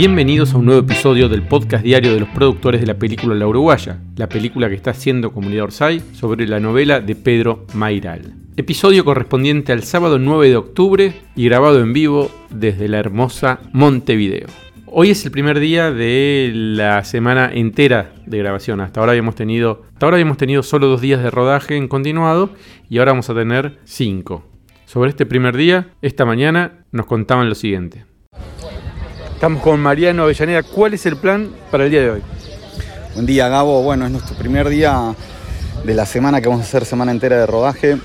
Bienvenidos a un nuevo episodio del podcast diario de los productores de la película La Uruguaya, la película que está haciendo Comunidad Orsay sobre la novela de Pedro Mairal. Episodio correspondiente al sábado 9 de octubre y grabado en vivo desde la hermosa Montevideo. Hoy es el primer día de la semana entera de grabación. Hasta ahora habíamos tenido, hasta ahora habíamos tenido solo dos días de rodaje en continuado y ahora vamos a tener cinco. Sobre este primer día, esta mañana nos contaban lo siguiente. Estamos con Mariano Avellaneda. ¿Cuál es el plan para el día de hoy? Buen día, Gabo. Bueno, es nuestro primer día de la semana que vamos a hacer semana entera de rodaje.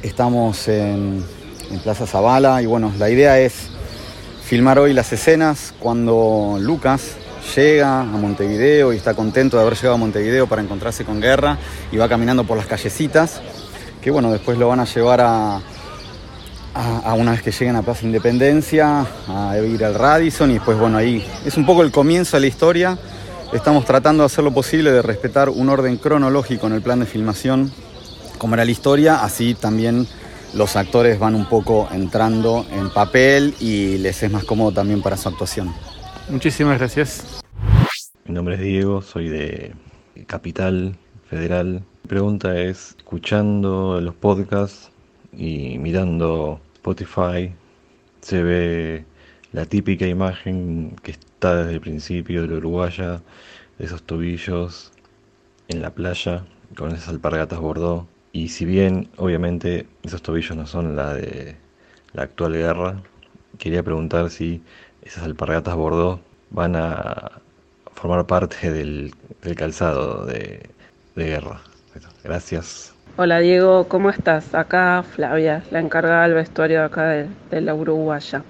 Estamos en, en Plaza Zavala y bueno, la idea es filmar hoy las escenas cuando Lucas llega a Montevideo y está contento de haber llegado a Montevideo para encontrarse con Guerra y va caminando por las callecitas, que bueno, después lo van a llevar a, a, una vez que lleguen a Plaza Independencia, a ir al Radisson y después, bueno, ahí es un poco el comienzo de la historia. Estamos tratando de hacer lo posible de respetar un orden cronológico en el plan de filmación, como era la historia, así también los actores van un poco entrando en papel y les es más cómodo también para su actuación. Muchísimas gracias. Mi nombre es Diego, soy de Capital Federal. Mi pregunta es, escuchando los podcasts y mirando Spotify se ve la típica imagen que está desde el principio de la Uruguaya, de esos tobillos en la playa con esas alpargatas bordó. Y si bien obviamente esos tobillos no son la de la actual guerra, quería preguntar si esas alpargatas bordó van a formar parte del, calzado de, de guerra. Gracias. Hola Diego, ¿cómo estás? Acá Flavia, la encargada del vestuario de acá de, la Uruguaya.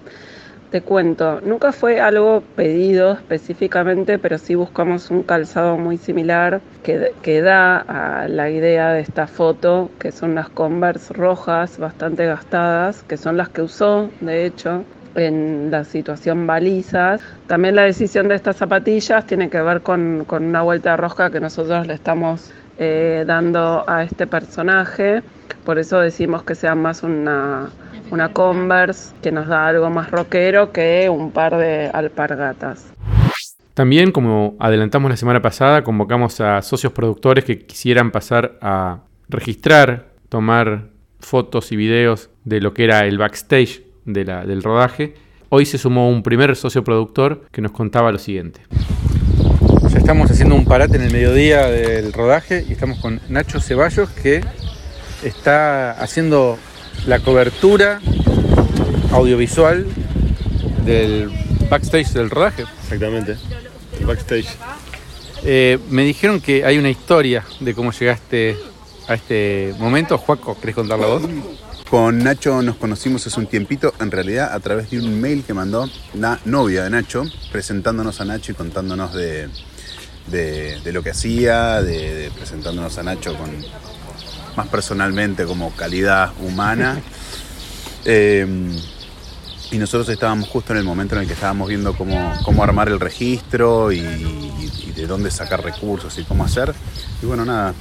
Te cuento, nunca fue algo pedido específicamente, pero sí buscamos un calzado muy similar que, que da a la idea de esta foto, que son las Converse rojas, bastante gastadas, que son las que usó, de hecho, en la situación balizas. También la decisión de estas zapatillas tiene que ver con, con una vuelta de rosca que nosotros le estamos eh, dando a este personaje. Por eso decimos que sea más una, una Converse que nos da algo más rockero que un par de alpargatas. También, como adelantamos la semana pasada, convocamos a socios productores que quisieran pasar a registrar, tomar fotos y videos de lo que era el backstage de la, del rodaje. Hoy se sumó un primer socio productor que nos contaba lo siguiente estamos haciendo un parate en el mediodía del rodaje y estamos con Nacho Ceballos que está haciendo la cobertura audiovisual del backstage del rodaje. Exactamente, el backstage. Eh, me dijeron que hay una historia de cómo llegaste a este momento. Juaco, ¿querés contarla vos? Con Nacho nos conocimos hace un tiempito, en realidad a través de un mail que mandó la novia de Nacho, presentándonos a Nacho y contándonos de, de, lo que hacía, de, presentándonos a Nacho con más personalmente como calidad humana. Em, y nosotros estábamos justo en el momento en el que estábamos viendo cómo, cómo armar el registro y, de dónde sacar recursos y cómo hacer. Y bueno, nada,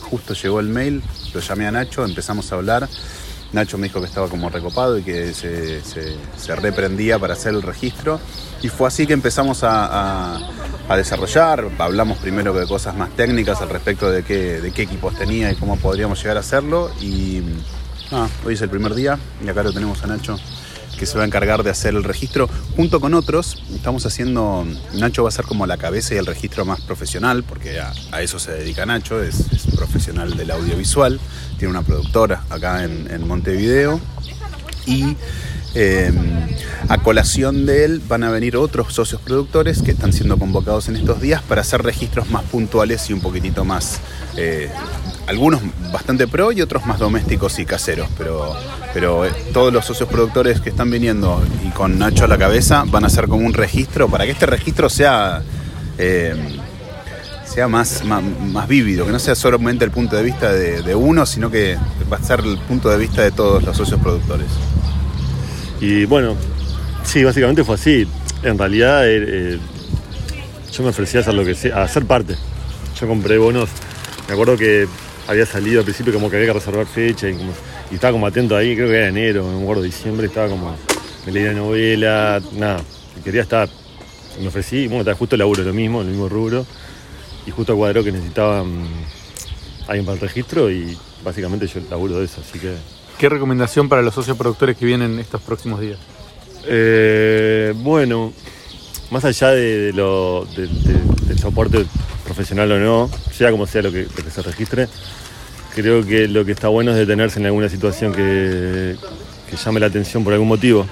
justo llegó el mail, lo llamé a Nacho, empezamos a hablar. Nacho me dijo que estaba como recopado y que se, se, reprendía para hacer el registro. Y fue así que empezamos a, desarrollar. Hablamos primero de cosas más técnicas al respecto de qué, de qué equipos tenía y cómo podríamos llegar a hacerlo. Y hoy es el primer día y acá lo tenemos a Nacho que se va a encargar de hacer el registro junto con otros. Estamos haciendo, Nacho va a ser como la cabeza y el registro más profesional, porque a, eso se dedica Nacho, es, profesional del audiovisual, tiene una productora acá en, Montevideo y em, a colación de él van a venir otros socios productores que están siendo convocados en estos días para hacer registros más puntuales y un poquitito más eh, algunos bastante pro y otros más domésticos y caseros, pero, pero eh, todos los socios productores que están viniendo y con Nacho a la cabeza van a hacer como un registro para que este registro sea, eh, sea más, más, vívido, que no sea solamente el punto de vista de, uno, sino que va a ser el punto de vista de todos los socios productores. Y bueno, sí, básicamente fue así. En realidad eh, yo me ofrecí a hacer lo que sea, a ser parte. Yo compré bonos. Me acuerdo que había salido al principio como que había que reservar fecha y, estaba como atento ahí, creo que era enero, me acuerdo, diciembre, estaba como, me leía novela, nada, quería estar. me ofrecí, bueno, está justo el laburo lo mismo, el mismo rubro, y justo cuadró que necesitaban alguien para el registro y básicamente yo laburo de eso, así que... ¿Qué recomendación para los socios productores que vienen estos próximos días? Eh, bueno, más allá de, lo, de- de- del soporte profesional o no, sea como sea lo que, se registre, creo que lo que está bueno es detenerse en alguna situación que, que llame la atención por algún motivo,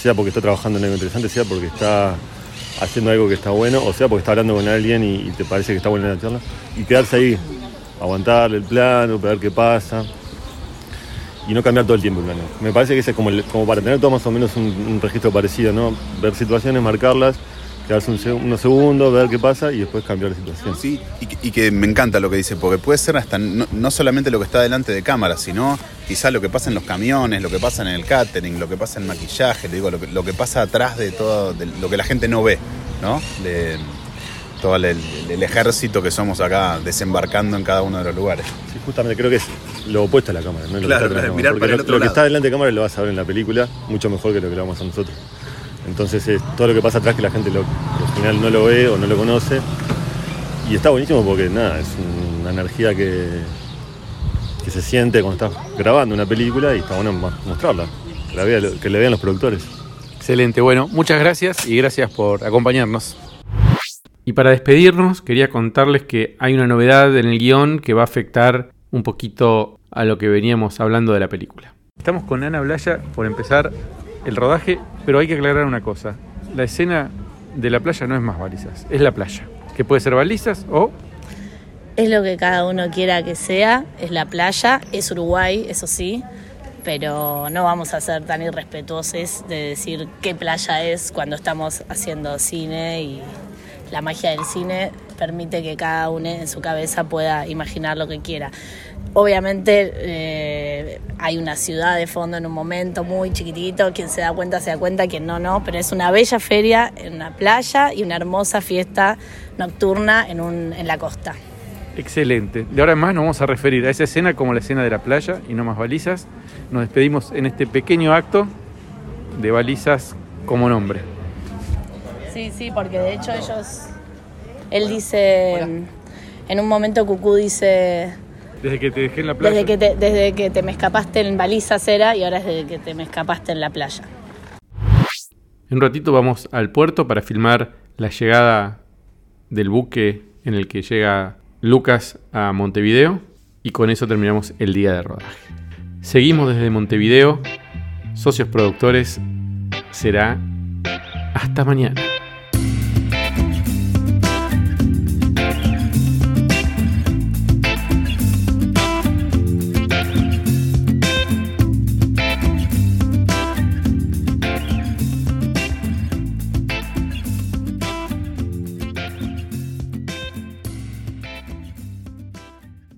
sea porque está trabajando en algo interesante, sea porque está haciendo algo que está bueno, o sea porque está hablando con alguien y, te parece que está buena la charla, y quedarse ahí, aguantarle el plano, ver qué pasa y no cambiar todo el tiempo el plano. Me parece que ese es como, para tener todo más o menos un, registro parecido, ¿no? Ver situaciones, marcarlas, quedarse unos segundos, ver qué pasa y después cambiar la situación. Sí, y, que- me encanta lo que dice, porque puede ser hasta no, no solamente lo que está delante de cámara, sino quizás lo que pasa en los camiones, lo que pasa en el catering, lo que pasa en maquillaje, digo, lo que, pasa atrás de todo, lo que la gente no ve, ¿no? Todo el, el ejército que somos acá desembarcando en cada uno de los lugares. Sí, justamente creo que es lo opuesto a la cámara, ¿no? Lo que Claro, está atrás de la mirar cámara. para el otro lo, lo que está delante de cámara lo vas a ver en la película mucho mejor que lo que lo vamos a nosotros. Entonces es todo lo que pasa atrás que la gente lo, que al final no lo ve o no lo conoce. Y está buenísimo porque nada, es una energía que, que se siente cuando estás grabando una película y está bueno mo- mostrarla, que la, vea- que le vean los productores. Excelente, bueno, muchas gracias y gracias por acompañarnos. Y para despedirnos, quería contarles que hay una novedad en el guion que va a afectar un poquito a lo que veníamos hablando de la película. Estamos con Ana Blaya por empezar el rodaje, pero hay que aclarar una cosa. La escena de la playa no es más balizas, es la playa. Que puede ser balizas o Es lo que cada uno quiera que sea, es la playa, es Uruguay, eso sí, pero no vamos a ser tan irrespetuosos de decir qué playa es cuando estamos haciendo cine y la magia del cine permite que cada uno en su cabeza pueda imaginar lo que quiera. Obviamente eh, hay una ciudad de fondo en un momento muy chiquitito, quien se da cuenta se da cuenta, quien no, no, pero es una bella feria en una playa y una hermosa fiesta nocturna en, un, en la costa. Excelente. De ahora en más nos vamos a referir a esa escena como la escena de la playa y no más balizas. Nos despedimos en este pequeño acto de balizas como nombre. Sí, sí, porque de hecho ellos, él dice, en un momento Cucú dice, Desde que te dejé en la playa. desde que, te, desde que te me escapaste en balizas era y ahora es desde que te me escapaste en la playa. En un ratito vamos al puerto para filmar la llegada del buque en el que llega Lucas a Montevideo y con eso terminamos el día de rodaje. Seguimos desde Montevideo, socios productores, será hasta mañana.